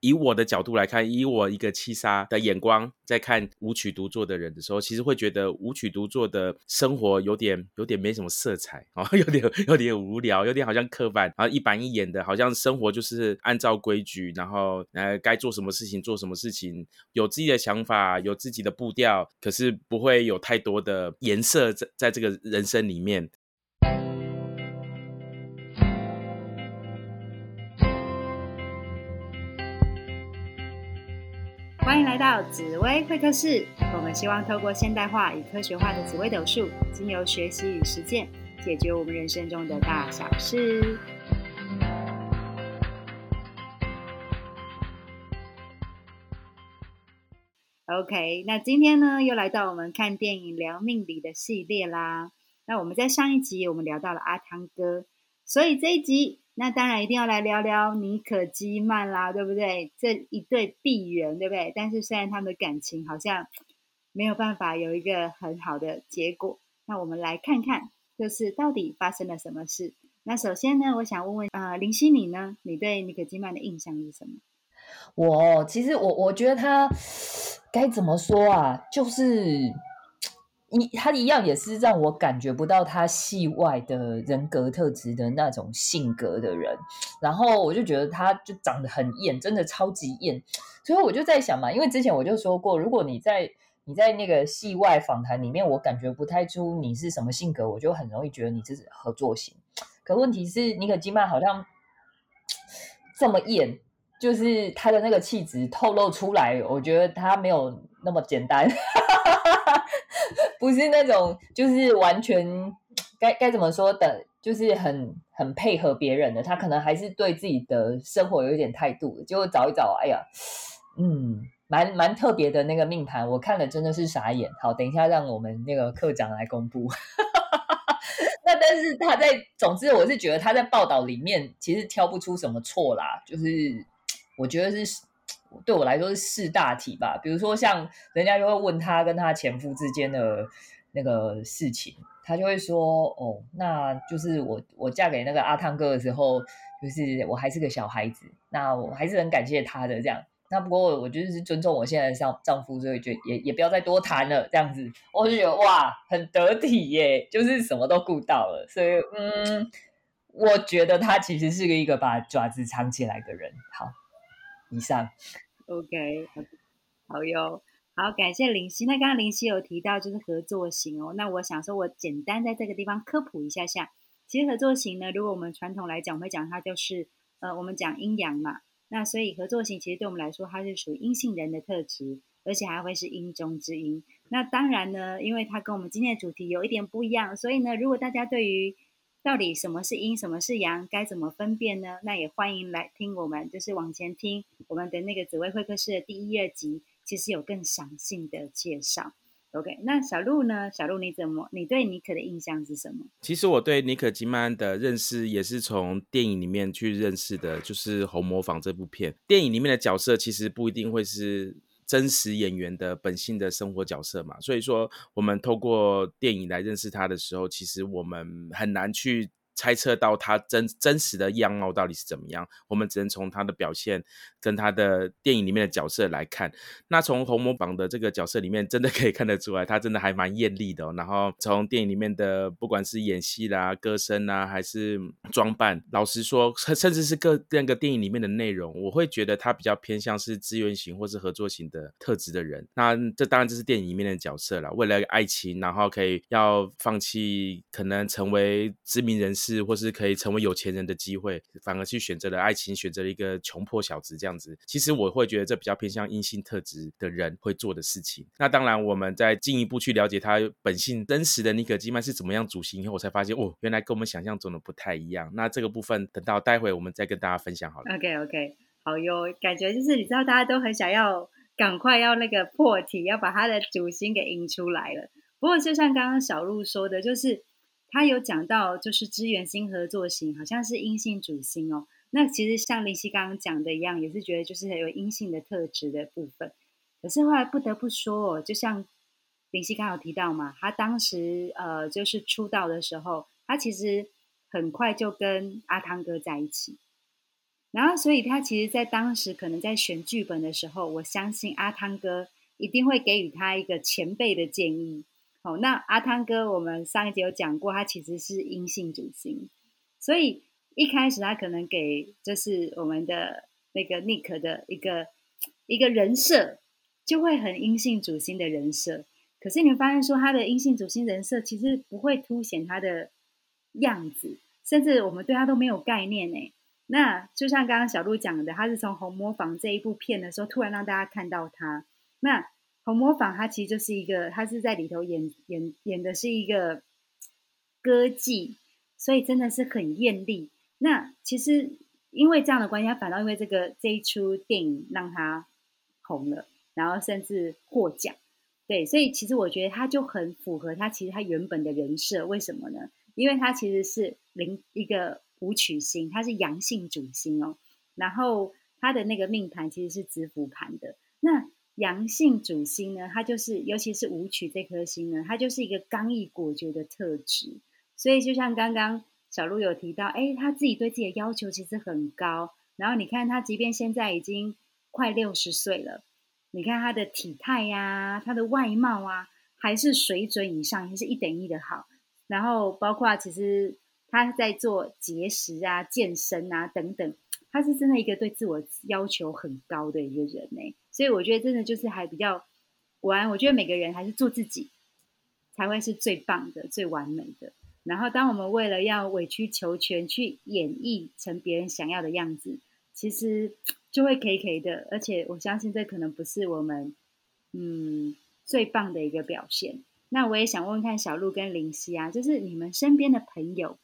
以我的角度来看，以我一个七杀的眼光在看舞曲独坐的人的时候，其实会觉得舞曲独坐的生活有点有点没什么色彩啊，有点有点无聊，有点好像刻板，然后一板一眼的，好像生活就是按照规矩，然后呃该做什么事情做什么事情，有自己的想法，有自己的步调，可是不会有太多的颜色在在这个人生里面。欢迎来到紫薇会客室。我们希望透过现代化与科学化的紫微斗数，经由学习与实践，解决我们人生中的大小事。OK，那今天呢，又来到我们看电影聊命理的系列啦。那我们在上一集我们聊到了阿汤哥，所以这一集。那当然一定要来聊聊尼可基曼啦，对不对？这一对璧人，对不对？但是虽然他们的感情好像没有办法有一个很好的结果，那我们来看看，就是到底发生了什么事。那首先呢，我想问问啊，林夕你呢？你对尼可基曼的印象是什么？我其实我我觉得他该怎么说啊，就是。一他一样也是让我感觉不到他戏外的人格特质的那种性格的人，然后我就觉得他就长得很艳，真的超级艳，所以我就在想嘛，因为之前我就说过，如果你在你在那个戏外访谈里面，我感觉不太出你是什么性格，我就很容易觉得你这是合作型。可问题是，尼可基曼好像这么艳，就是他的那个气质透露出来，我觉得他没有那么简单。不是那种，就是完全该该怎么说的，就是很很配合别人的。他可能还是对自己的生活有一点态度。结果找一找，哎呀，嗯，蛮蛮特别的那个命盘，我看了真的是傻眼。好，等一下让我们那个课长来公布。那但是他在，总之我是觉得他在报道里面其实挑不出什么错啦，就是我觉得是。对我来说是四大题吧，比如说像人家就会问他跟他前夫之间的那个事情，他就会说：“哦，那就是我我嫁给那个阿汤哥的时候，就是我还是个小孩子，那我还是很感谢他的这样。那不过我就是尊重我现在的丈丈夫，所以就也也不要再多谈了这样子。我就觉得哇，很得体耶，就是什么都顾到了。所以嗯，我觉得他其实是个一个把爪子藏起来的人。好。以上，OK，好哟，好，感谢林夕。那刚刚林夕有提到就是合作型哦，那我想说，我简单在这个地方科普一下下。其实合作型呢，如果我们传统来讲，会讲它就是呃，我们讲阴阳嘛。那所以合作型其实对我们来说，它是属于阴性人的特质，而且还会是阴中之阴。那当然呢，因为它跟我们今天的主题有一点不一样，所以呢，如果大家对于到底什么是阴，什么是阳，该怎么分辨呢？那也欢迎来听我们，就是往前听我们的那个紫薇会客室的第一、二集，其实有更详细的介绍。OK，那小鹿呢？小鹿你怎么？你对尼可的印象是什么？其实我对尼可基曼的认识也是从电影里面去认识的，就是《红模仿》这部片。电影里面的角色其实不一定会是。真实演员的本性的生活角色嘛，所以说我们透过电影来认识他的时候，其实我们很难去。猜测到他真真实的样貌到底是怎么样，我们只能从他的表现跟他的电影里面的角色来看。那从红魔榜的这个角色里面，真的可以看得出来，他真的还蛮艳丽的。然后从电影里面的不管是演戏啦、歌声啊，还是装扮，老实说，甚至是各那个电影里面的内容，我会觉得他比较偏向是资源型或是合作型的特质的人。那这当然这是电影里面的角色了，为了爱情，然后可以要放弃可能成为知名人士。是，或是可以成为有钱人的机会，反而去选择了爱情，选择了一个穷破小子这样子。其实我会觉得这比较偏向阴性特质的人会做的事情。那当然，我们在进一步去了解他本性真实的尼可基曼是怎么样主型以后，我才发现哦，原来跟我们想象中的不太一样。那这个部分等到待会我们再跟大家分享好了。OK OK，好哟，感觉就是你知道大家都很想要赶快要那个破题，要把他的主心给引出来了。不过就像刚刚小鹿说的，就是。他有讲到，就是资源星合作型，好像是阴性主星哦。那其实像林夕刚刚讲的一样，也是觉得就是很有阴性的特质的部分。可是后来不得不说哦，就像林夕刚刚有提到嘛，他当时呃就是出道的时候，他其实很快就跟阿汤哥在一起。然后，所以他其实，在当时可能在选剧本的时候，我相信阿汤哥一定会给予他一个前辈的建议。好，那阿汤哥，我们上一集有讲过，他其实是阴性主星，所以一开始他可能给就是我们的那个 Nick 的一个一个人设，就会很阴性主星的人设。可是你会发现，说他的阴性主星人设其实不会凸显他的样子，甚至我们对他都没有概念呢。那就像刚刚小鹿讲的，他是从《红模仿》这一部片的时候，突然让大家看到他。那《红模仿》他其实就是一个，他是在里头演演演的是一个歌妓，所以真的是很艳丽。那其实因为这样的关系，他反倒因为这个这一出电影让他红了，然后甚至获奖。对，所以其实我觉得他就很符合他其实他原本的人设。为什么呢？因为他其实是零一个。武曲星，他是阳性主星哦，然后他的那个命盘其实是子府盘的。阳性主星呢，它就是尤其是舞曲这颗星呢，它就是一个刚毅果决的特质。所以就像刚刚小鹿有提到，哎，他自己对自己的要求其实很高。然后你看他，即便现在已经快六十岁了，你看他的体态呀，他的外貌啊，还是水准以上，还是一等一的好。然后包括其实。他在做节食啊、健身啊等等，他是真的一个对自我要求很高的一个人呢。所以我觉得真的就是还比较完。我觉得每个人还是做自己才会是最棒的、最完美的。然后，当我们为了要委曲求全去演绎成别人想要的样子，其实就会 K K 的。而且我相信这可能不是我们嗯最棒的一个表现。那我也想问问看小鹿跟林夕啊，就是你们身边的朋友。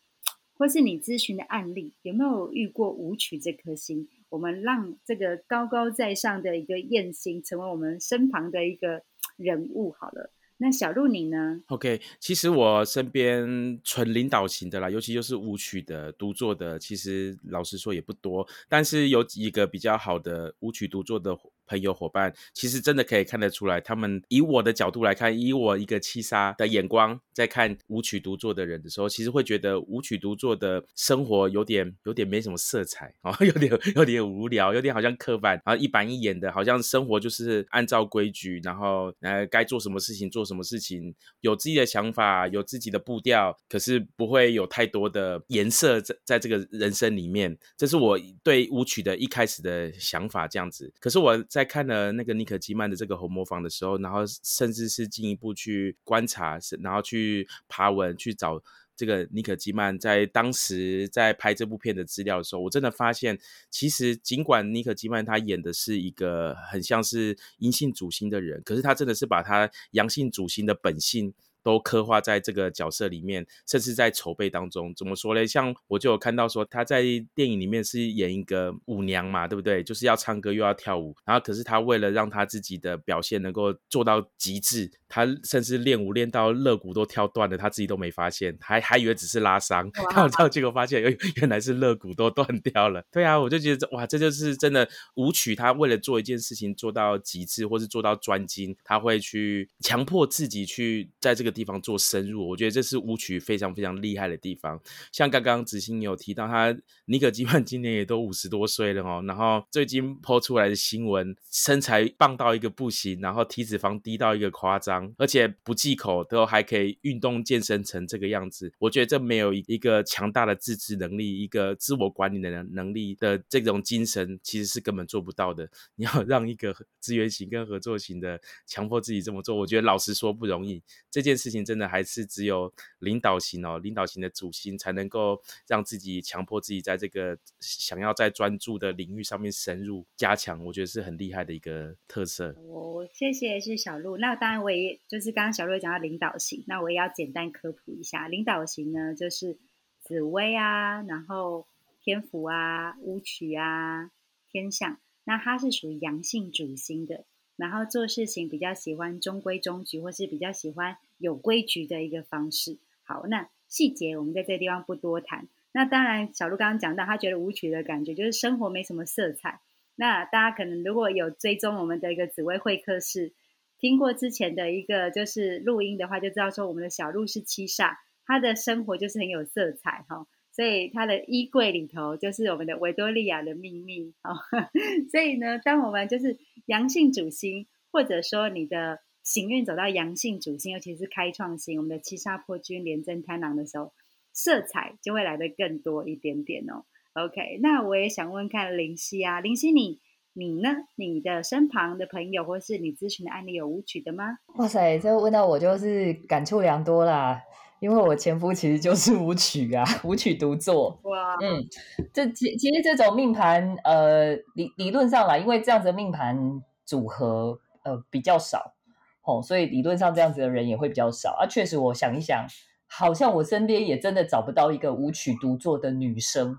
或是你咨询的案例，有没有遇过舞曲这颗星？我们让这个高高在上的一个燕星，成为我们身旁的一个人物。好了。那小鹿你呢？OK，其实我身边纯领导型的啦，尤其就是舞曲的独作的，其实老实说也不多。但是有几个比较好的舞曲独作的朋友伙伴，其实真的可以看得出来，他们以我的角度来看，以我一个七杀的眼光在看舞曲独作的人的时候，其实会觉得舞曲独作的生活有点有点没什么色彩啊，有点有点无聊，有点好像刻板，然后一板一眼的，好像生活就是按照规矩，然后呃该做什么事情做。什么事情有自己的想法，有自己的步调，可是不会有太多的颜色在在这个人生里面。这是我对舞曲的一开始的想法，这样子。可是我在看了那个尼可基曼的这个红模仿的时候，然后甚至是进一步去观察，然后去爬文去找。这个尼可基曼在当时在拍这部片的资料的时候，我真的发现，其实尽管尼可基曼他演的是一个很像是阴性主星的人，可是他真的是把他阳性主星的本性。都刻画在这个角色里面，甚至在筹备当中。怎么说嘞？像我就有看到说，他在电影里面是演一个舞娘嘛，对不对？就是要唱歌又要跳舞。然后，可是他为了让他自己的表现能够做到极致，他甚至练舞练到肋骨都跳断了，他自己都没发现，还还以为只是拉伤。看到结果发现，原原来是肋骨都断掉了。对啊，我就觉得哇，这就是真的舞曲。他为了做一件事情做到极致，或是做到专精，他会去强迫自己去在这个。地方做深入，我觉得这是舞曲非常非常厉害的地方。像刚刚子欣有提到，他尼可基曼今年也都五十多岁了哦。然后最近抛出来的新闻，身材棒到一个不行，然后体脂肪低到一个夸张，而且不忌口，都还可以运动健身成这个样子。我觉得这没有一个强大的自制能力，一个自我管理的能能力的这种精神，其实是根本做不到的。你要让一个资源型跟合作型的强迫自己这么做，我觉得老实说不容易。这件事。情真的还是只有领导型哦，领导型的主心才能够让自己强迫自己在这个想要在专注的领域上面深入加强，我觉得是很厉害的一个特色。哦，谢谢是小鹿。那当然我也就是刚刚小鹿讲到领导型，那我也要简单科普一下，领导型呢就是紫薇啊，然后天府啊、乌曲啊、天象，那它是属于阳性主星的。然后做事情比较喜欢中规中矩，或是比较喜欢有规矩的一个方式。好，那细节我们在这地方不多谈。那当然，小鹿刚刚讲到，他觉得舞曲的感觉就是生活没什么色彩。那大家可能如果有追踪我们的一个紫薇会客室，听过之前的一个就是录音的话，就知道说我们的小鹿是七煞，他的生活就是很有色彩哈。所以他的衣柜里头就是我们的维多利亚的秘密。哦，所以呢，当我们就是阳性主星，或者说你的行运走到阳性主星，尤其是开创星，我们的七杀破军廉贞贪狼的时候，色彩就会来的更多一点点哦。OK，那我也想问看林夕啊，林夕你。你呢？你的身旁的朋友，或是你咨询的案例有舞曲的吗？哇塞，这问到我就是感触良多啦，因为我前夫其实就是舞曲啊，舞曲独作。哇，嗯，这其其实这种命盘，呃，理理论上啦，因为这样子的命盘组合，呃，比较少，哦，所以理论上这样子的人也会比较少啊。确实，我想一想，好像我身边也真的找不到一个舞曲独作的女生。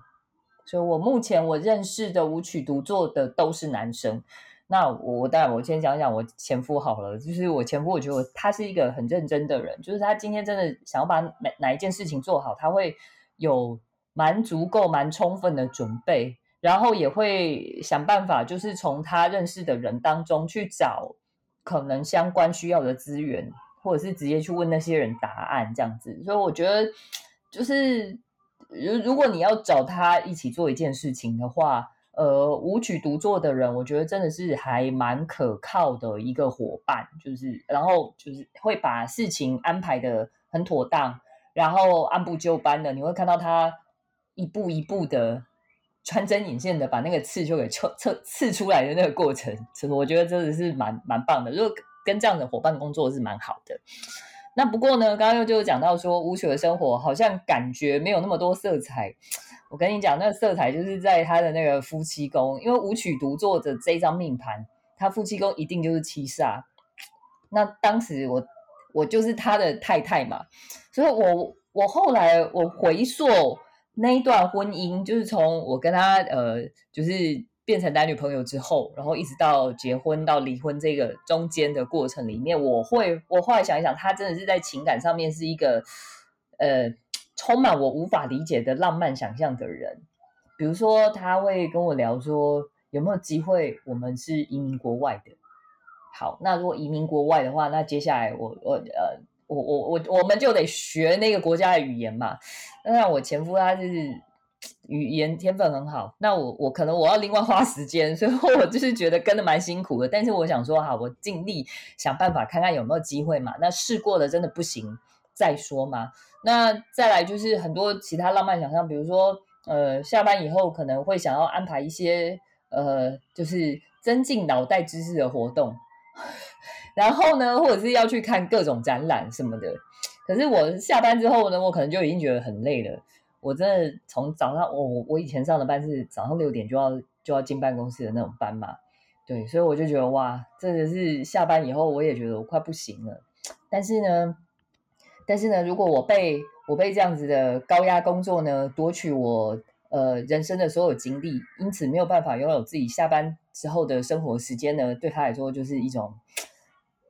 所以我目前我认识的舞曲独作的都是男生。那我当然我先讲讲我前夫好了，就是我前夫，我觉得他是一个很认真的人，就是他今天真的想要把哪哪一件事情做好，他会有蛮足够、蛮充分的准备，然后也会想办法，就是从他认识的人当中去找可能相关需要的资源，或者是直接去问那些人答案这样子。所以我觉得就是。如如果你要找他一起做一件事情的话，呃，舞曲独作的人，我觉得真的是还蛮可靠的一个伙伴，就是然后就是会把事情安排的很妥当，然后按部就班的，你会看到他一步一步的穿针引线的把那个刺就给刺刺刺出来的那个过程，我觉得真的是蛮蛮棒的。如果跟这样的伙伴工作是蛮好的。那不过呢，刚刚又就讲到说，舞曲的生活好像感觉没有那么多色彩。我跟你讲，那个色彩就是在他的那个夫妻宫，因为舞曲独坐的这张命盘，他夫妻宫一定就是七煞。那当时我我就是他的太太嘛，所以我我后来我回溯那一段婚姻，就是从我跟他呃，就是。变成男女朋友之后，然后一直到结婚到离婚这个中间的过程里面，我会我后来想一想，他真的是在情感上面是一个呃充满我无法理解的浪漫想象的人。比如说，他会跟我聊说有没有机会我们是移民国外的。好，那如果移民国外的话，那接下来我我呃我我我我们就得学那个国家的语言嘛。那我前夫他是。语言天分很好，那我我可能我要另外花时间，所以我就是觉得跟的蛮辛苦的。但是我想说哈，我尽力想办法看看有没有机会嘛。那试过的真的不行再说嘛。那再来就是很多其他浪漫想象，比如说呃下班以后可能会想要安排一些呃就是增进脑袋知识的活动，然后呢或者是要去看各种展览什么的。可是我下班之后呢，我可能就已经觉得很累了。我真的从早上，我我以前上的班是早上六点就要就要进办公室的那种班嘛，对，所以我就觉得哇，真的是下班以后我也觉得我快不行了。但是呢，但是呢，如果我被我被这样子的高压工作呢夺取我呃人生的所有精力，因此没有办法拥有自己下班之后的生活时间呢，对他来说就是一种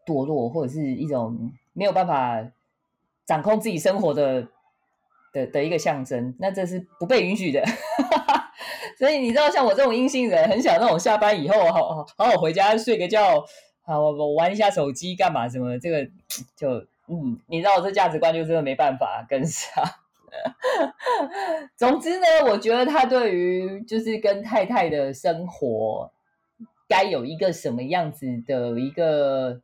堕落，或者是一种没有办法掌控自己生活的。的的一个象征，那这是不被允许的。所以你知道，像我这种阴性人，很想那种下班以后好好好好回家睡个觉，好我我玩一下手机干嘛什么？这个就嗯，你知道我这价值观就真的没办法跟上。总之呢，我觉得他对于就是跟太太的生活，该有一个什么样子的一个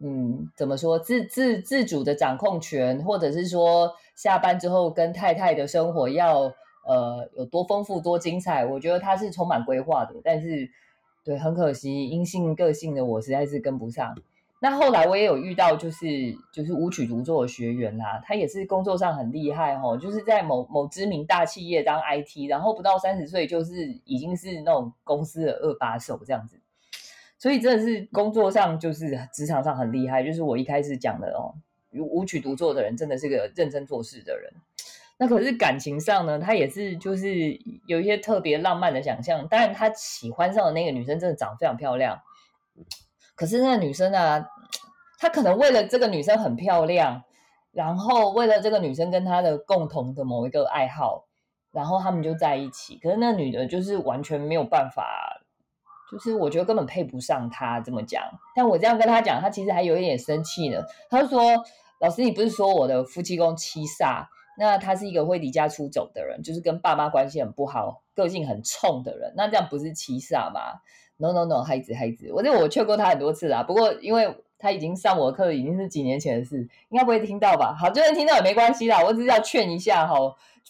嗯，怎么说自自自主的掌控权，或者是说。下班之后跟太太的生活要呃有多丰富多精彩，我觉得他是充满规划的，但是对很可惜阴性个性的我实在是跟不上。那后来我也有遇到就是就是舞曲独作的学员啦，他也是工作上很厉害哦，就是在某某知名大企业当 IT，然后不到三十岁就是已经是那种公司的二把手这样子，所以真的是工作上就是职场上很厉害，就是我一开始讲的哦。舞曲独作的人真的是个认真做事的人，那可是感情上呢，他也是就是有一些特别浪漫的想象。当然，他喜欢上的那个女生真的长得非常漂亮，可是那个女生呢，他可能为了这个女生很漂亮，然后为了这个女生跟他的共同的某一个爱好，然后他们就在一起。可是那女的就是完全没有办法，就是我觉得根本配不上他这么讲。但我这样跟他讲，他其实还有一点生气呢。他就说。老师，你不是说我的夫妻宫七煞，那他是一个会离家出走的人，就是跟爸妈关系很不好，个性很冲的人。那这样不是七煞吗？No No No，孩子孩子，我这我劝过他很多次啦。不过因为他已经上我课，已经是几年前的事，应该不会听到吧？好，就算听到也没关系啦。我只是要劝一下哈，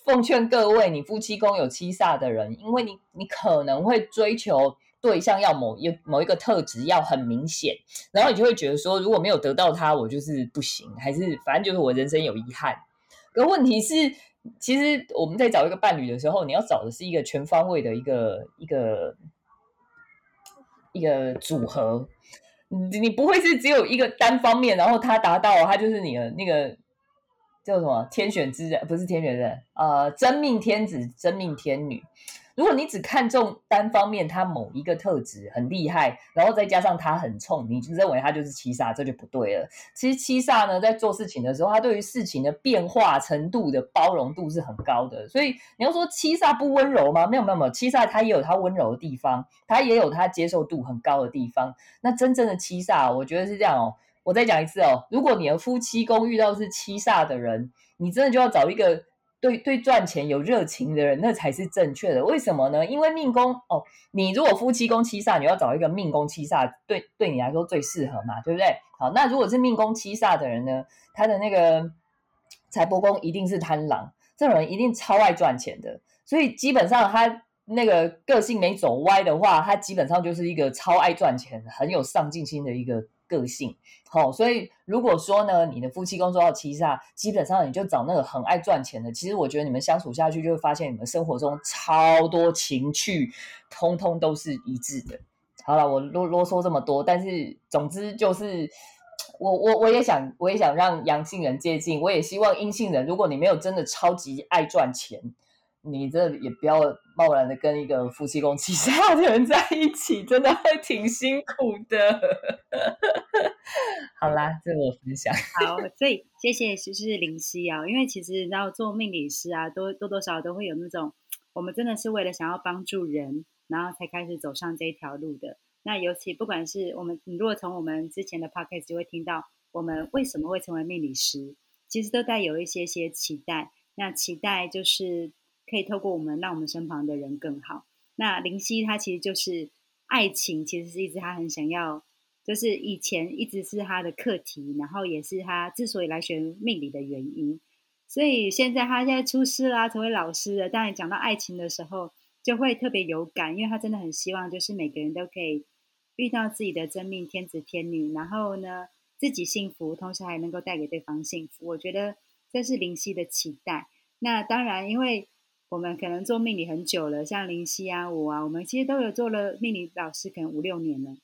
奉劝各位你夫妻宫有七煞的人，因为你你可能会追求对象要某一某一个特质要很明显，然后你就会觉得说，如果没有得到他，我就是不行，还是反正就是我人生有遗憾。可问题是，其实我们在找一个伴侣的时候，你要找的是一个全方位的一个一个一个组合。你你不会是只有一个单方面，然后他达到，他就是你的那个叫什么天选之人，不是天选之人，呃，真命天子，真命天女。如果你只看重单方面他某一个特质很厉害，然后再加上他很冲，你就认为他就是七煞，这就不对了。其实七煞呢，在做事情的时候，他对于事情的变化程度的包容度是很高的。所以你要说七煞不温柔吗？没有没有没有，七煞它也有它温柔的地方，它也有它接受度很高的地方。那真正的七煞，我觉得是这样哦。我再讲一次哦，如果你的夫妻宫遇到是七煞的人，你真的就要找一个。对对，赚钱有热情的人，那才是正确的。为什么呢？因为命宫哦，你如果夫妻宫七煞，你要找一个命宫七煞，对对你来说最适合嘛，对不对？好，那如果是命宫七煞的人呢，他的那个财帛宫一定是贪狼，这种人一定超爱赚钱的。所以基本上他那个个性没走歪的话，他基本上就是一个超爱赚钱、很有上进心的一个。个性好，所以如果说呢，你的夫妻宫受到七煞，基本上你就找那个很爱赚钱的。其实我觉得你们相处下去，就会发现你们生活中超多情趣，通通都是一致的。好了，我啰啰嗦这么多，但是总之就是，我我我也想，我也想让阳性人接近，我也希望阴性人，如果你没有真的超级爱赚钱。你这也不要贸然的跟一个夫妻宫七煞的人在一起，真的会挺辛苦的。好啦，这我分享。好，所以谢谢就是林夕啊，因为其实然后做命理师啊，多多多少都会有那种，我们真的是为了想要帮助人，然后才开始走上这一条路的。那尤其不管是我们，你如果从我们之前的 podcast 就会听到，我们为什么会成为命理师，其实都带有一些些期待。那期待就是。可以透过我们让我们身旁的人更好。那林夕他其实就是爱情，其实是一直他很想要，就是以前一直是他的课题，然后也是他之所以来学命理的原因。所以现在他现在出师啦，成为老师了。当然讲到爱情的时候，就会特别有感，因为他真的很希望，就是每个人都可以遇到自己的真命天子天女，然后呢自己幸福，同时还能够带给对方幸福。我觉得这是林夕的期待。那当然，因为我们可能做命理很久了，像林夕啊、我啊，我们其实都有做了命理老师，可能五六年了。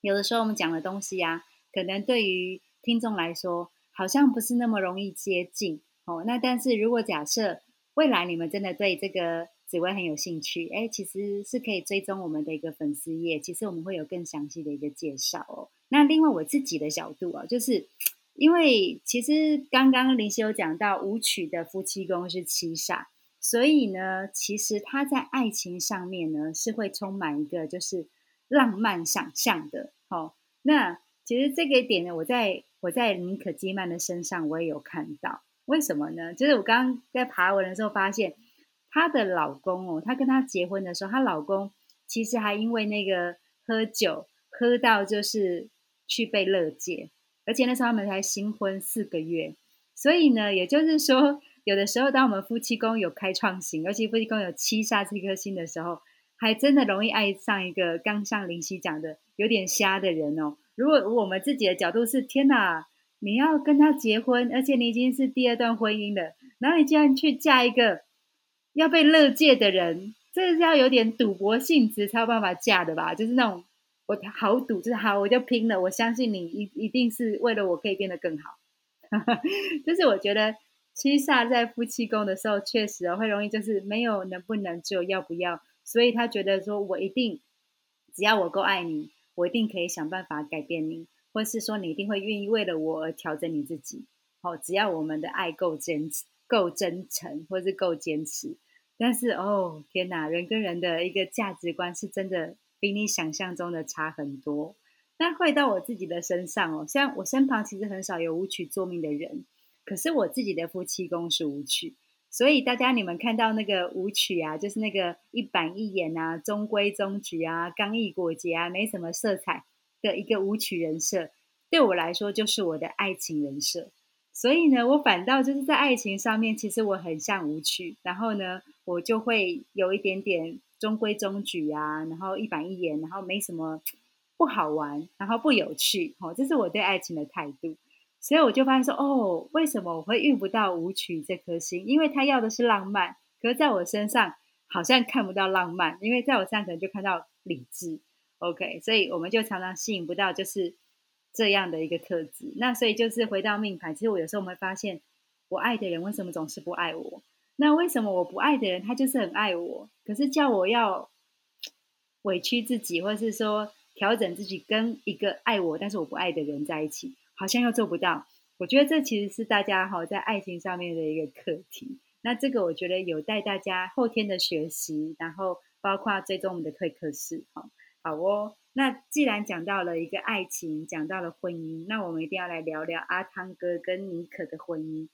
有的时候我们讲的东西啊，可能对于听众来说好像不是那么容易接近哦。那但是如果假设未来你们真的对这个紫薇很有兴趣，哎，其实是可以追踪我们的一个粉丝页，其实我们会有更详细的一个介绍哦。那另外我自己的角度啊，就是因为其实刚刚林夕有讲到舞曲的夫妻宫是七煞。所以呢，其实他在爱情上面呢，是会充满一个就是浪漫想象的。好，那其实这个点呢，我在我在妮可基曼的身上我也有看到。为什么呢？就是我刚刚在爬文的时候发现，她的老公哦，她跟她结婚的时候，她老公其实还因为那个喝酒喝到就是去被勒戒，而且那时候他们才新婚四个月，所以呢，也就是说。有的时候，当我们夫妻宫有开创型，尤其夫妻宫有七煞这颗星的时候，还真的容易爱上一个刚像林夕讲的有点瞎的人哦。如果我们自己的角度是天哪，你要跟他结婚，而且你已经是第二段婚姻了，然后你竟然去嫁一个要被乐界的人，这是要有点赌博性质才有办法嫁的吧？就是那种我好赌，就是好我就拼了，我相信你一一定是为了我可以变得更好。就是我觉得。七煞在夫妻宫的时候，确实会容易就是没有能不能，只有要不要。所以他觉得说，我一定只要我够爱你，我一定可以想办法改变你，或是说你一定会愿意为了我而调整你自己。好，只要我们的爱够真、够真诚，或是够坚持。但是哦天哪，人跟人的一个价值观是真的比你想象中的差很多。那回到我自己的身上哦，像我身旁其实很少有舞曲作命的人。可是我自己的夫妻宫是舞曲，所以大家你们看到那个舞曲啊，就是那个一板一眼啊，中规中矩啊，刚毅果决啊，没什么色彩的一个舞曲人设，对我来说就是我的爱情人设。所以呢，我反倒就是在爱情上面，其实我很像舞曲，然后呢，我就会有一点点中规中矩啊，然后一板一眼，然后没什么不好玩，然后不有趣，哦，这是我对爱情的态度。所以我就发现说，哦，为什么我会遇不到舞曲这颗心？因为他要的是浪漫，可是在我身上好像看不到浪漫，因为在我身上可能就看到理智。OK，所以我们就常常吸引不到就是这样的一个特质。那所以就是回到命盘，其实我有时候我们会发现，我爱的人为什么总是不爱我？那为什么我不爱的人他就是很爱我？可是叫我要委屈自己，或是说调整自己，跟一个爱我但是我不爱的人在一起？好像又做不到，我觉得这其实是大家哈在爱情上面的一个课题。那这个我觉得有待大家后天的学习，然后包括追踪我们的退课式。哈，好哦。那既然讲到了一个爱情，讲到了婚姻，那我们一定要来聊聊阿汤哥跟妮可的婚姻。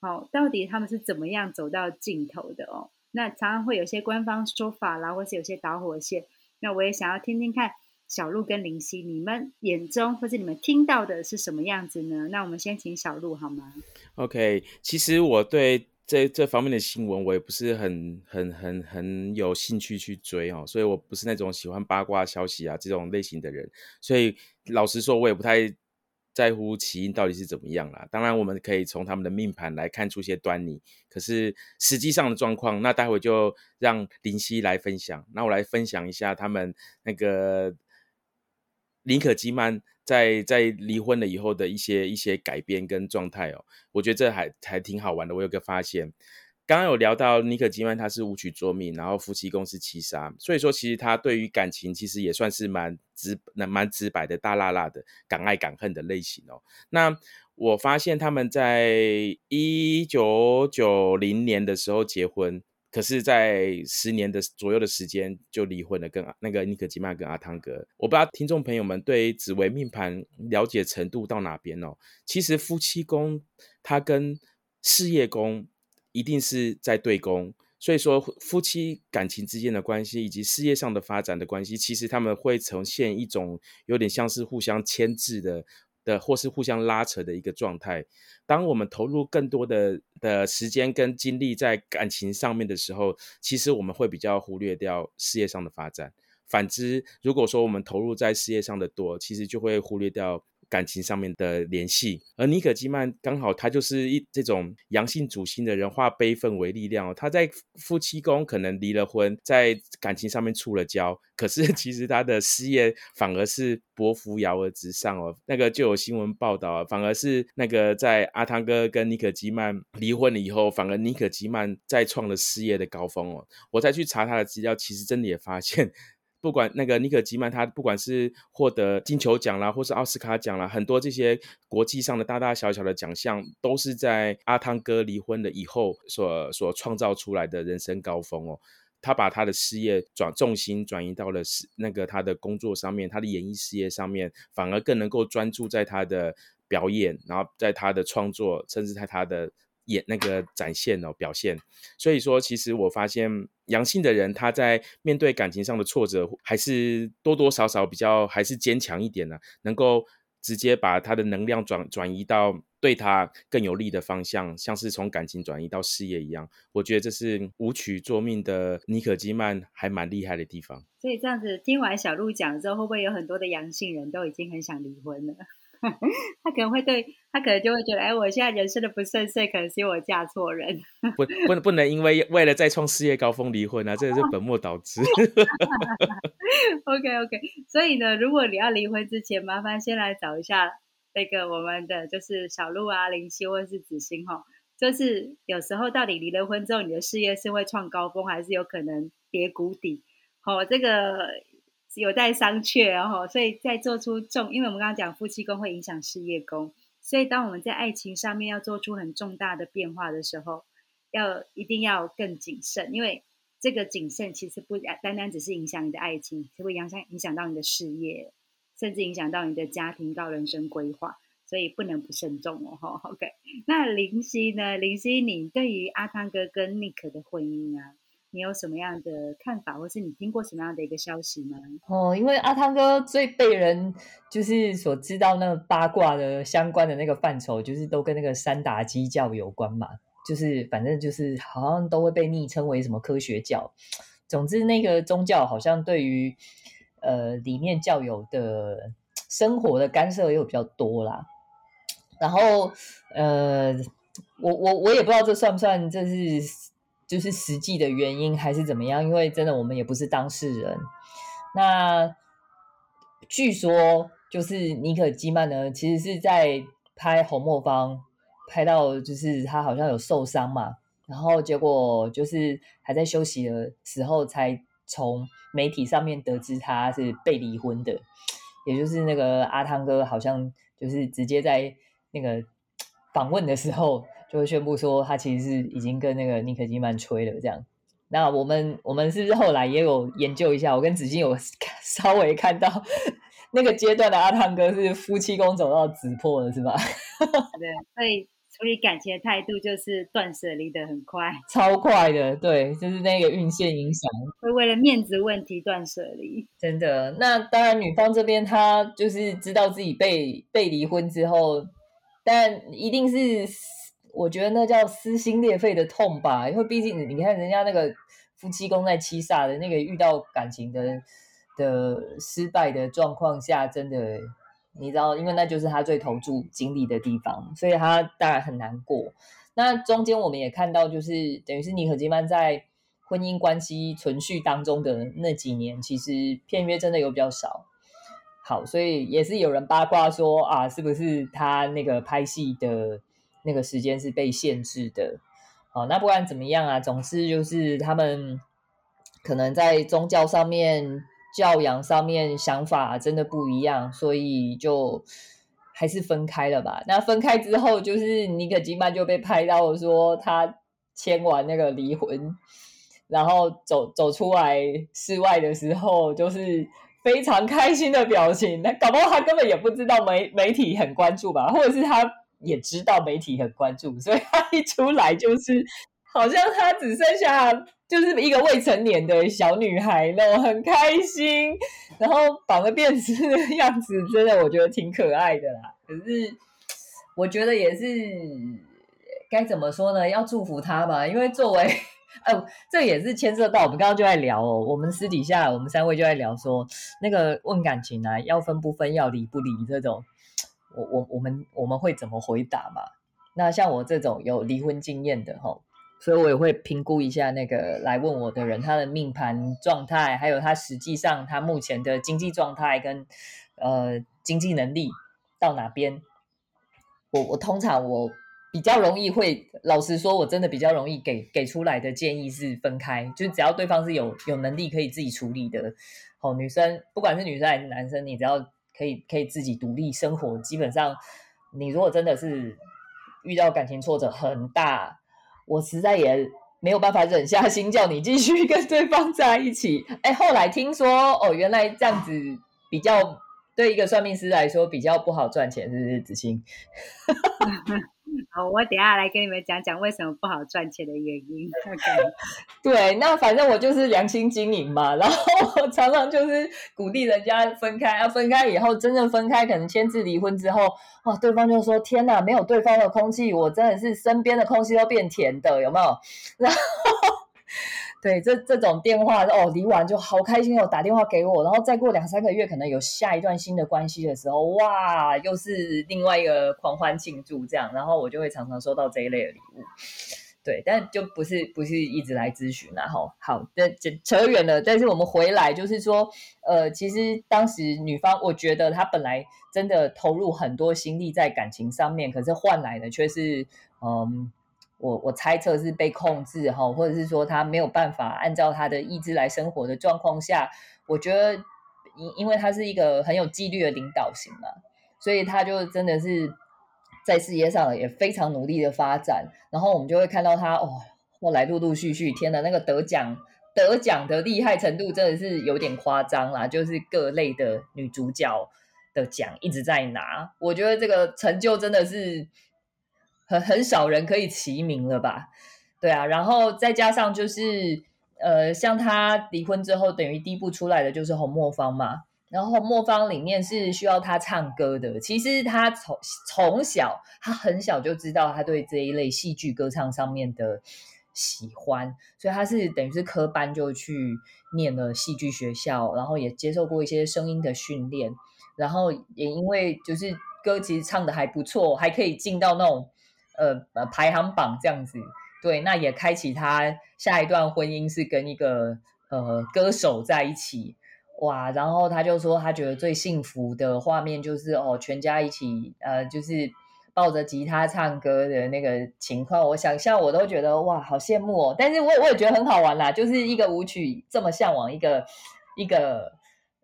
好，到底他们是怎么样走到尽头的哦？那常常会有些官方说法啦，或是有些导火线。那我也想要听听看。小鹿跟林夕，你们眼中或者你们听到的是什么样子呢？那我们先请小鹿好吗？OK，其实我对这这方面的新闻，我也不是很很很很有兴趣去追哦，所以我不是那种喜欢八卦消息啊这种类型的人，所以老实说，我也不太在乎起因到底是怎么样啦。当然，我们可以从他们的命盘来看出些端倪，可是实际上的状况，那待会就让林夕来分享。那我来分享一下他们那个。林可基曼在在离婚了以后的一些一些改变跟状态哦，我觉得这还还挺好玩的。我有个发现，刚刚有聊到尼可基曼他是舞曲作命，然后夫妻宫是七杀，所以说其实他对于感情其实也算是蛮直、蛮直白的大辣辣的敢爱敢恨的类型哦。那我发现他们在一九九零年的时候结婚。可是，在十年的左右的时间就离婚了，跟那个尼克基曼跟阿汤哥，我不知道听众朋友们对紫薇命盘了解程度到哪边哦。其实夫妻宫它跟事业宫一定是在对宫，所以说夫妻感情之间的关系以及事业上的发展的关系，其实他们会呈现一种有点像是互相牵制的。的或是互相拉扯的一个状态。当我们投入更多的的时间跟精力在感情上面的时候，其实我们会比较忽略掉事业上的发展。反之，如果说我们投入在事业上的多，其实就会忽略掉。感情上面的联系，而尼可基曼刚好他就是一这种阳性主星的人，化悲愤为力量哦。他在夫妻宫可能离了婚，在感情上面触了礁，可是 其实他的事业反而是伯扶摇而直上哦。那个就有新闻报道，反而是那个在阿汤哥跟尼可基曼离婚了以后，反而尼可基曼再创了事业的高峰哦。我再去查他的资料，其实真的也发现。不管那个尼可基曼，他不管是获得金球奖啦，或是奥斯卡奖啦，很多这些国际上的大大小小的奖项，都是在阿汤哥离婚了以后所所创造出来的人生高峰哦。他把他的事业转重心转移到了是那个他的工作上面，他的演艺事业上面，反而更能够专注在他的表演，然后在他的创作，甚至在他的。演那个展现哦，表现，所以说，其实我发现阳性的人，他在面对感情上的挫折，还是多多少少比较还是坚强一点的，能够直接把他的能量转转移到对他更有利的方向，像是从感情转移到事业一样。我觉得这是舞曲作命的尼可基曼还蛮厉害的地方。所以这样子听完小鹿讲之后，会不会有很多的阳性人都已经很想离婚了？他可能会对他可能就会觉得，哎，我现在人生的不顺遂，可能是因为我嫁错人。不，不，不能因为为了再创事业高峰离婚啊，这个是本末倒置。OK，OK。所以呢，如果你要离婚之前，麻烦先来找一下那个我们的就是小鹿啊、林夕或者是子欣哈，就是有时候到底离了婚之后，你的事业是会创高峰，还是有可能跌谷底？好，这个。有待商榷哦，所以在做出重，因为我们刚刚讲夫妻宫会影响事业宫，所以当我们在爱情上面要做出很重大的变化的时候，要一定要更谨慎，因为这个谨慎其实不单单只是影响你的爱情，就会影响影响到你的事业，甚至影响到你的家庭到人生规划。所以不能不慎重哦。哈，OK。那林夕呢？林夕，你对于阿汤哥跟 Nick 的婚姻啊，你有什么样的看法，或是你听过什么样的一个消息吗？哦，因为阿汤哥最被人就是所知道那个八卦的相关的那个范畴，就是都跟那个三达基教有关嘛。就是反正就是好像都会被昵称为什么科学教。总之，那个宗教好像对于呃里面教友的生活的干涉又比较多啦。然后呃，我我我也不知道这算不算这是就是实际的原因还是怎么样，因为真的我们也不是当事人。那据说就是尼可基曼呢，其实是在拍《红磨坊》。拍到就是他好像有受伤嘛，然后结果就是还在休息的时候，才从媒体上面得知他是被离婚的，也就是那个阿汤哥好像就是直接在那个访问的时候就宣布说他其实是已经跟那个尼克基曼吹了这样。那我们我们是不是后来也有研究一下？我跟子欣有 稍微看到那个阶段的阿汤哥是夫妻宫走到子破了，是吧？对，所以。处理感情的态度就是断舍离的很快，超快的，对，就是那个运线影响，会为了面子问题断舍离，真的。那当然，女方这边她就是知道自己被被离婚之后，但一定是我觉得那叫撕心裂肺的痛吧，因为毕竟你看人家那个夫妻宫在七煞的那个遇到感情的的失败的状况下，真的。你知道，因为那就是他最投注精力的地方，所以他当然很难过。那中间我们也看到，就是等于是你和金曼在婚姻关系存续当中的那几年，其实片约真的有比较少。好，所以也是有人八卦说啊，是不是他那个拍戏的那个时间是被限制的？好，那不管怎么样啊，总之就是他们可能在宗教上面。教养上面想法真的不一样，所以就还是分开了吧。那分开之后，就是尼可基曼就被拍到说他签完那个离婚，然后走走出来室外的时候，就是非常开心的表情。那搞不好他根本也不知道媒媒体很关注吧，或者是他也知道媒体很关注，所以他一出来就是好像他只剩下。就是一个未成年的小女孩了很开心，然后绑个辫子的样子，真的我觉得挺可爱的啦。可是我觉得也是该怎么说呢？要祝福她吧，因为作为，哦，这也是牵涉到我们刚刚就在聊哦，我们私底下我们三位就在聊说，那个问感情啊，要分不分，要离不离这种，我我我们我们会怎么回答嘛？那像我这种有离婚经验的哈。所以我也会评估一下那个来问我的人，他的命盘状态，还有他实际上他目前的经济状态跟呃经济能力到哪边。我我通常我比较容易会，老实说，我真的比较容易给给出来的建议是分开，就只要对方是有有能力可以自己处理的，哦，女生不管是女生还是男生，你只要可以可以自己独立生活，基本上你如果真的是遇到感情挫折很大。我实在也没有办法忍下心，叫你继续 跟对方在一起。哎，后来听说哦，原来这样子比较对一个算命师来说比较不好赚钱，是不是子清？好，我等下来跟你们讲讲为什么不好赚钱的原因。对，那反正我就是良心经营嘛，然后我常常就是鼓励人家分开，要分开以后真正分开，可能签字离婚之后，哇，对方就说：“天哪，没有对方的空气，我真的是身边的空气都变甜的，有没有？” 然后。对，这这种电话哦，离完就好开心哦，打电话给我，然后再过两三个月，可能有下一段新的关系的时候，哇，又是另外一个狂欢庆祝这样，然后我就会常常收到这一类的礼物。对，但就不是不是一直来咨询然后好，这这扯远了，但是我们回来就是说，呃，其实当时女方我觉得她本来真的投入很多心力在感情上面，可是换来的却是嗯。我我猜测是被控制哈，或者是说他没有办法按照他的意志来生活的状况下，我觉得因因为他是一个很有纪律的领导型嘛，所以他就真的是在事业上也非常努力的发展，然后我们就会看到他哦，后来陆陆续续，天呐，那个得奖得奖的厉害程度真的是有点夸张啦，就是各类的女主角的奖一直在拿，我觉得这个成就真的是很很少人可以齐名了吧？对啊，然后再加上就是呃，像他离婚之后，等于第一部出来的就是红磨坊嘛。然后莫芳里面是需要他唱歌的。其实他从从小，他很小就知道他对这一类戏剧歌唱上面的喜欢，所以他是等于是科班就去念了戏剧学校，然后也接受过一些声音的训练，然后也因为就是歌其实唱的还不错，还可以进到那种呃呃排行榜这样子。对，那也开启他下一段婚姻是跟一个呃歌手在一起。哇，然后他就说，他觉得最幸福的画面就是哦，全家一起，呃，就是抱着吉他唱歌的那个情况。我想象我都觉得哇，好羡慕哦。但是我我也觉得很好玩啦，就是一个舞曲这么向往一个一个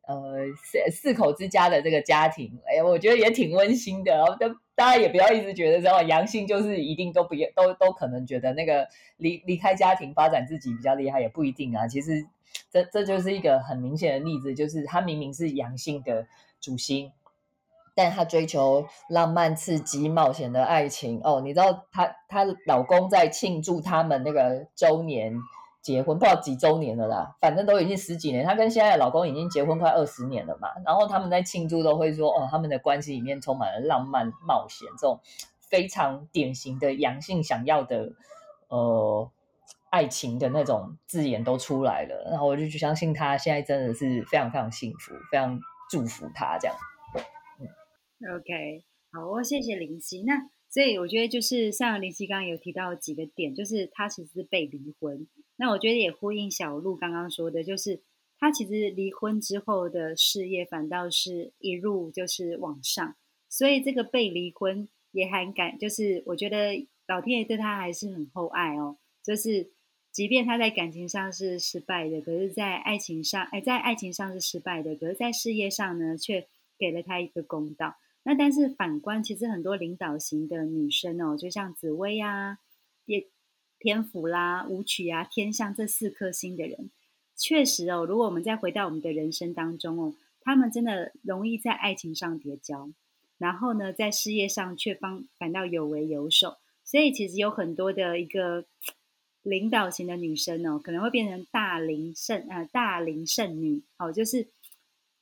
呃四四口之家的这个家庭，哎，我觉得也挺温馨的。然后大家也不要一直觉得说阳性就是一定都不都都可能觉得那个离离开家庭发展自己比较厉害，也不一定啊。其实。这这就是一个很明显的例子，就是他明明是阳性的主星，但他追求浪漫、刺激、冒险的爱情。哦，你知道她她老公在庆祝他们那个周年结婚，不知道几周年了啦，反正都已经十几年。她跟现在的老公已经结婚快二十年了嘛。然后他们在庆祝都会说，哦，他们的关系里面充满了浪漫、冒险这种非常典型的阳性想要的，呃。爱情的那种字眼都出来了，然后我就去相信他现在真的是非常非常幸福，非常祝福他这样。OK，好哦，谢谢林夕。那所以我觉得就是像林夕刚刚有提到几个点，就是他其实是被离婚。那我觉得也呼应小鹿刚刚说的，就是他其实离婚之后的事业反倒是一路就是往上。所以这个被离婚也很感，就是我觉得老天爷对他还是很厚爱哦，就是。即便他在感情上是失败的，可是，在爱情上，哎，在爱情上是失败的，可是，在事业上呢，却给了他一个公道。那但是反观，其实很多领导型的女生哦，就像紫薇啊、天府啦、舞曲啊、天象这四颗星的人，确实哦，如果我们再回到我们的人生当中哦，他们真的容易在爱情上结交，然后呢，在事业上却方反倒有为有守。所以，其实有很多的一个。领导型的女生哦，可能会变成大龄剩呃大龄剩女，哦，就是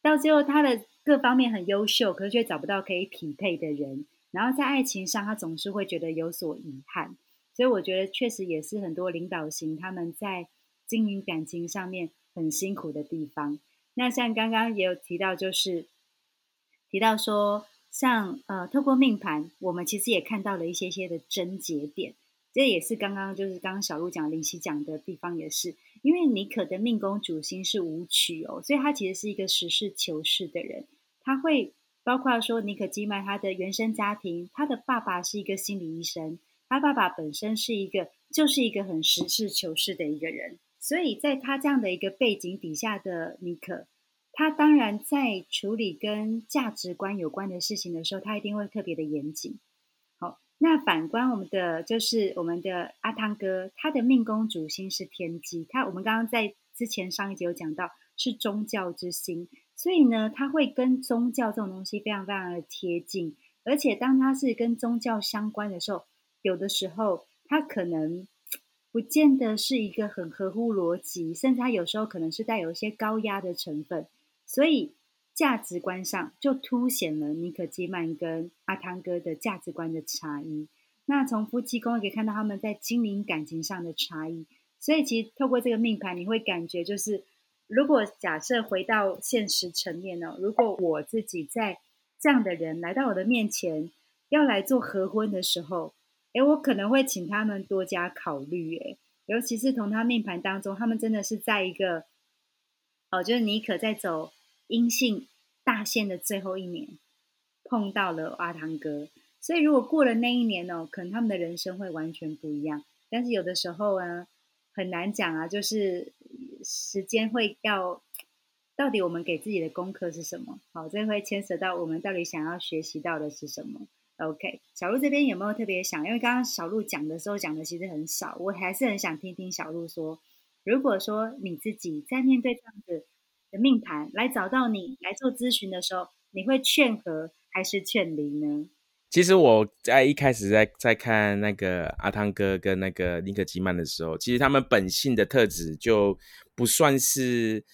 到最后她的各方面很优秀，可是却找不到可以匹配的人，然后在爱情上她总是会觉得有所遗憾，所以我觉得确实也是很多领导型他们在经营感情上面很辛苦的地方。那像刚刚也有提到，就是提到说，像呃透过命盘，我们其实也看到了一些些的症结点。这也是刚刚就是刚刚小鹿讲林夕讲的地方，也是因为妮可的命宫主星是舞曲哦，所以他其实是一个实事求是的人。他会包括说妮可基曼他的原生家庭，他的爸爸是一个心理医生，他爸爸本身是一个就是一个很实事求是的一个人，所以在他这样的一个背景底下的尼克，他当然在处理跟价值观有关的事情的时候，他一定会特别的严谨。好那反观我们的就是我们的阿汤哥，他的命宫主星是天机，他我们刚刚在之前上一集有讲到是宗教之星，所以呢，他会跟宗教这种东西非常非常的贴近，而且当他是跟宗教相关的时候，有的时候他可能不见得是一个很合乎逻辑，甚至他有时候可能是带有一些高压的成分，所以。价值观上就凸显了尼可基曼跟阿汤哥的价值观的差异。那从夫妻宫也可以看到他们在经营感情上的差异。所以其实透过这个命盘，你会感觉就是，如果假设回到现实层面呢，如果我自己在这样的人来到我的面前要来做合婚的时候，诶，我可能会请他们多加考虑。诶，尤其是从他命盘当中，他们真的是在一个，哦，就是尼可在走阴性。大限的最后一年，碰到了阿汤哥，所以如果过了那一年哦，可能他们的人生会完全不一样。但是有的时候呢，很难讲啊，就是时间会要，到底我们给自己的功课是什么？好，这会牵涉到我们到底想要学习到的是什么。OK，小鹿这边有没有特别想？因为刚刚小鹿讲的时候讲的其实很少，我还是很想听听小鹿说，如果说你自己在面对这样子。的命盘来找到你来做咨询的时候，你会劝和还是劝离呢？其实我在一开始在在看那个阿汤哥跟那个尼可基曼的时候，其实他们本性的特质就不算是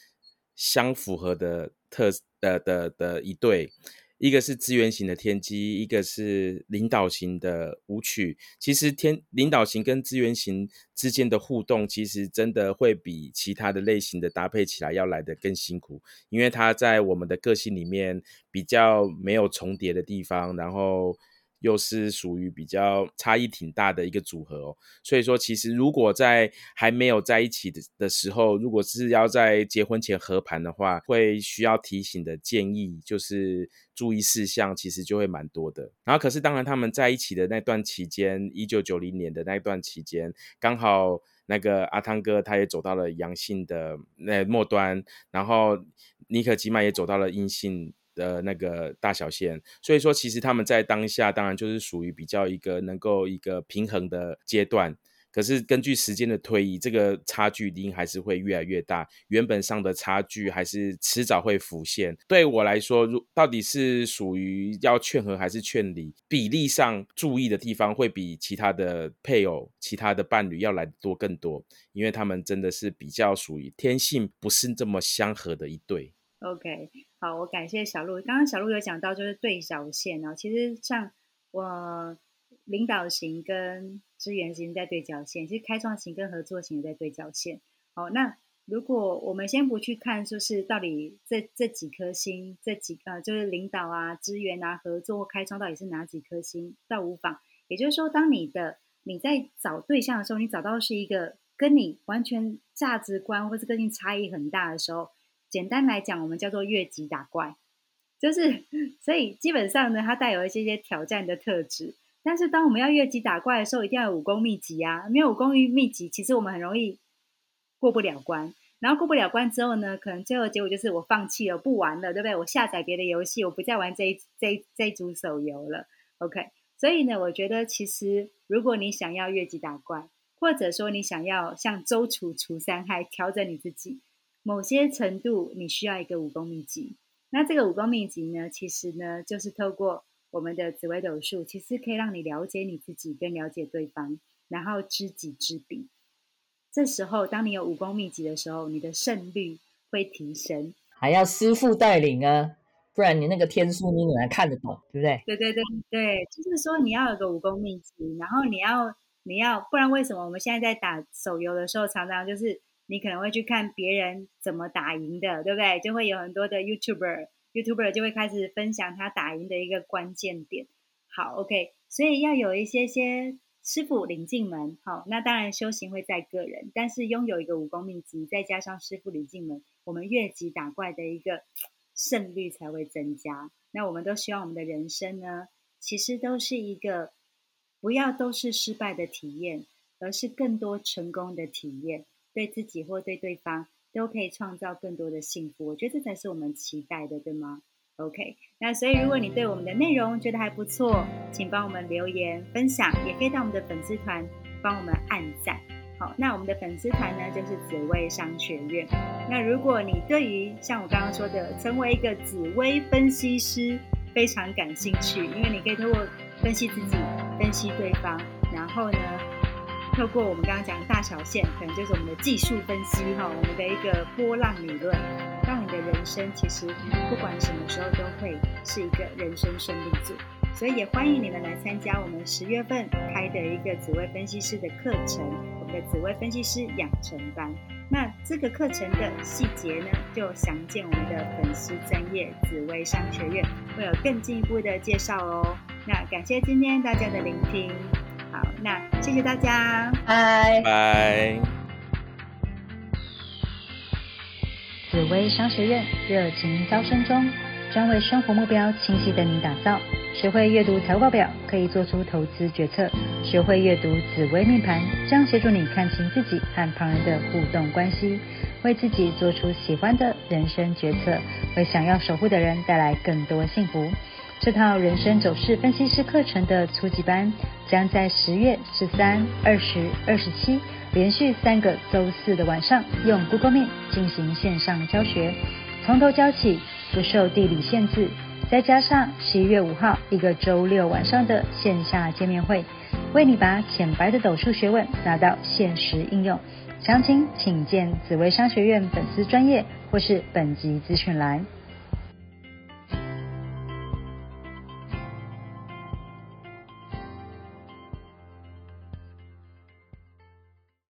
相符合的特的的的一对。一个是资源型的天机，一个是领导型的舞曲。其实天领导型跟资源型之间的互动，其实真的会比其他的类型的搭配起来要来的更辛苦，因为它在我们的个性里面比较没有重叠的地方，然后。又是属于比较差异挺大的一个组合哦，所以说其实如果在还没有在一起的的时候，如果是要在结婚前合盘的话，会需要提醒的建议就是注意事项，其实就会蛮多的。然后可是当然他们在一起的那段期间，一九九零年的那段期间，刚好那个阿汤哥他也走到了阳性的那末端，然后尼可基曼也走到了阴性。的那个大小线，所以说其实他们在当下当然就是属于比较一个能够一个平衡的阶段。可是根据时间的推移，这个差距一定还是会越来越大。原本上的差距还是迟早会浮现。对我来说，如到底是属于要劝和还是劝离，比例上注意的地方会比其他的配偶、其他的伴侣要来多更多，因为他们真的是比较属于天性不是这么相合的一对。OK，好，我感谢小鹿。刚刚小鹿有讲到，就是对角线哦。其实像我领导型跟支援型在对角线，其实开创型跟合作型也在对角线。好，那如果我们先不去看，就是到底这这几颗星，这几呃就是领导啊、支援啊、合作或开创到底是哪几颗星，倒无妨。也就是说，当你的你在找对象的时候，你找到是一个跟你完全价值观或是个性差异很大的时候。简单来讲，我们叫做越级打怪，就是所以基本上呢，它带有一些些挑战的特质。但是当我们要越级打怪的时候，一定要有武功秘籍啊！没有武功秘籍，其实我们很容易过不了关。然后过不了关之后呢，可能最后结果就是我放弃了，不玩了，对不对？我下载别的游戏，我不再玩这一这这组手游了。OK，所以呢，我觉得其实如果你想要越级打怪，或者说你想要像周楚除三害，调整你自己。某些程度，你需要一个武功秘籍。那这个武功秘籍呢，其实呢，就是透过我们的紫微斗数，其实可以让你了解你自己，跟了解对方，然后知己知彼。这时候，当你有武功秘籍的时候，你的胜率会提升。还要师傅带领啊，不然你那个天书你怎么看得懂，对不对？对对对对，就是说你要有个武功秘籍，然后你要你要，不然为什么我们现在在打手游的时候，常常就是。你可能会去看别人怎么打赢的，对不对？就会有很多的 YouTuber，YouTuber 就会开始分享他打赢的一个关键点。好，OK，所以要有一些些师傅领进门。好，那当然修行会在个人，但是拥有一个武功秘籍，再加上师傅领进门，我们越级打怪的一个胜率才会增加。那我们都希望我们的人生呢，其实都是一个不要都是失败的体验，而是更多成功的体验。对自己或对对方都可以创造更多的幸福，我觉得这才是我们期待的，对吗？OK，那所以如果你对我们的内容觉得还不错，请帮我们留言分享，也可以到我们的粉丝团帮我们按赞。好，那我们的粉丝团呢就是紫薇商学院。那如果你对于像我刚刚说的成为一个紫薇分析师非常感兴趣，因为你可以通过分析自己、分析对方，然后呢？透过我们刚刚讲的大小线，可能就是我们的技术分析哈，我们的一个波浪理论，让你的人生其实不管什么时候都会是一个人生胜利组。所以也欢迎你们来参加我们十月份开的一个紫薇分析师的课程，我们的紫薇分析师养成班。那这个课程的细节呢，就详见我们的粉丝专业紫薇商学院，会有更进一步的介绍哦。那感谢今天大家的聆听。好，那谢谢大家，拜拜。紫薇商学院热情招生中，专为生活目标清晰的你打造。学会阅读财务报表，可以做出投资决策；学会阅读紫微命盘，将协助你看清自己和旁人的互动关系，为自己做出喜欢的人生决策，为想要守护的人带来更多幸福。这套人生走势分析师课程的初级班，将在十月十三、二十二、十七连续三个周四的晚上，用 Google Meet 进行线上教学，从头教起，不受地理限制，再加上十一月五号一个周六晚上的线下见面会，为你把浅白的斗数学问拿到现实应用。详情请见紫微商学院粉丝专业或是本集资讯栏。